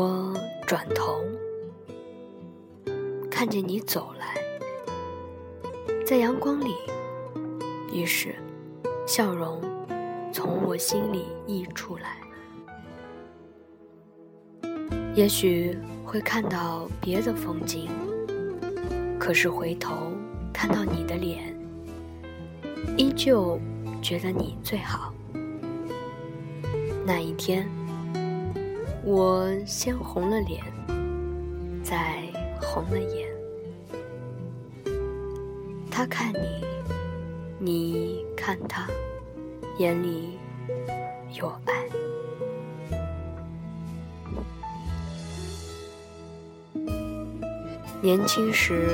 我转头，看见你走来，在阳光里，于是笑容从我心里溢出来。也许会看到别的风景，可是回头看到你的脸，依旧觉得你最好。那一天。我先红了脸，再红了眼。他看你，你看他，眼里有爱。年轻时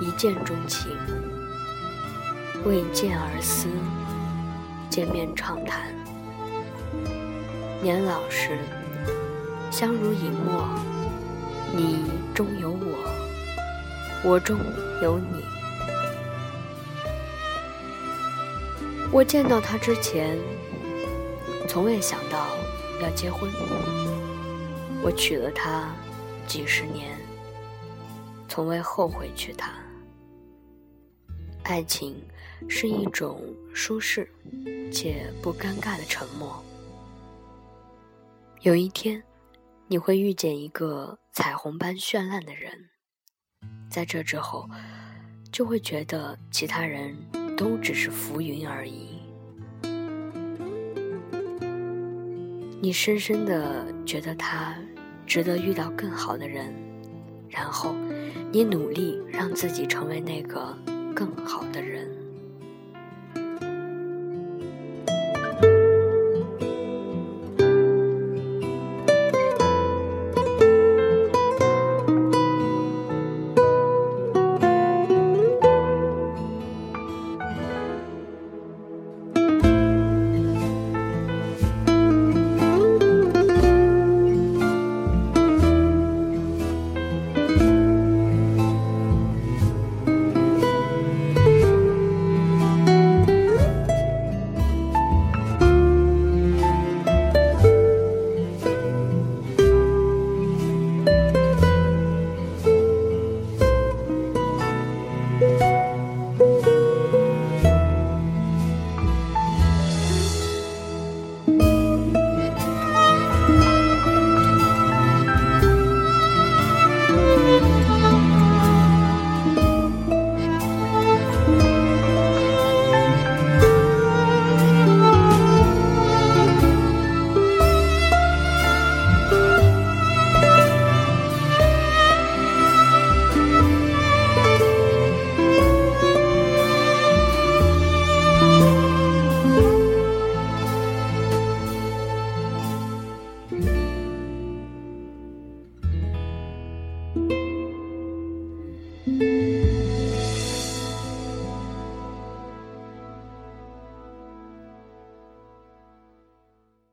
一见钟情，为见而思，见面畅谈。年老时。相濡以沫，你中有我，我中有你。我见到他之前，从未想到要结婚。我娶了她几十年，从未后悔娶她。爱情是一种舒适且不尴尬的沉默。有一天。你会遇见一个彩虹般绚烂的人，在这之后，就会觉得其他人都只是浮云而已。你深深的觉得他值得遇到更好的人，然后你努力让自己成为那个更好的人。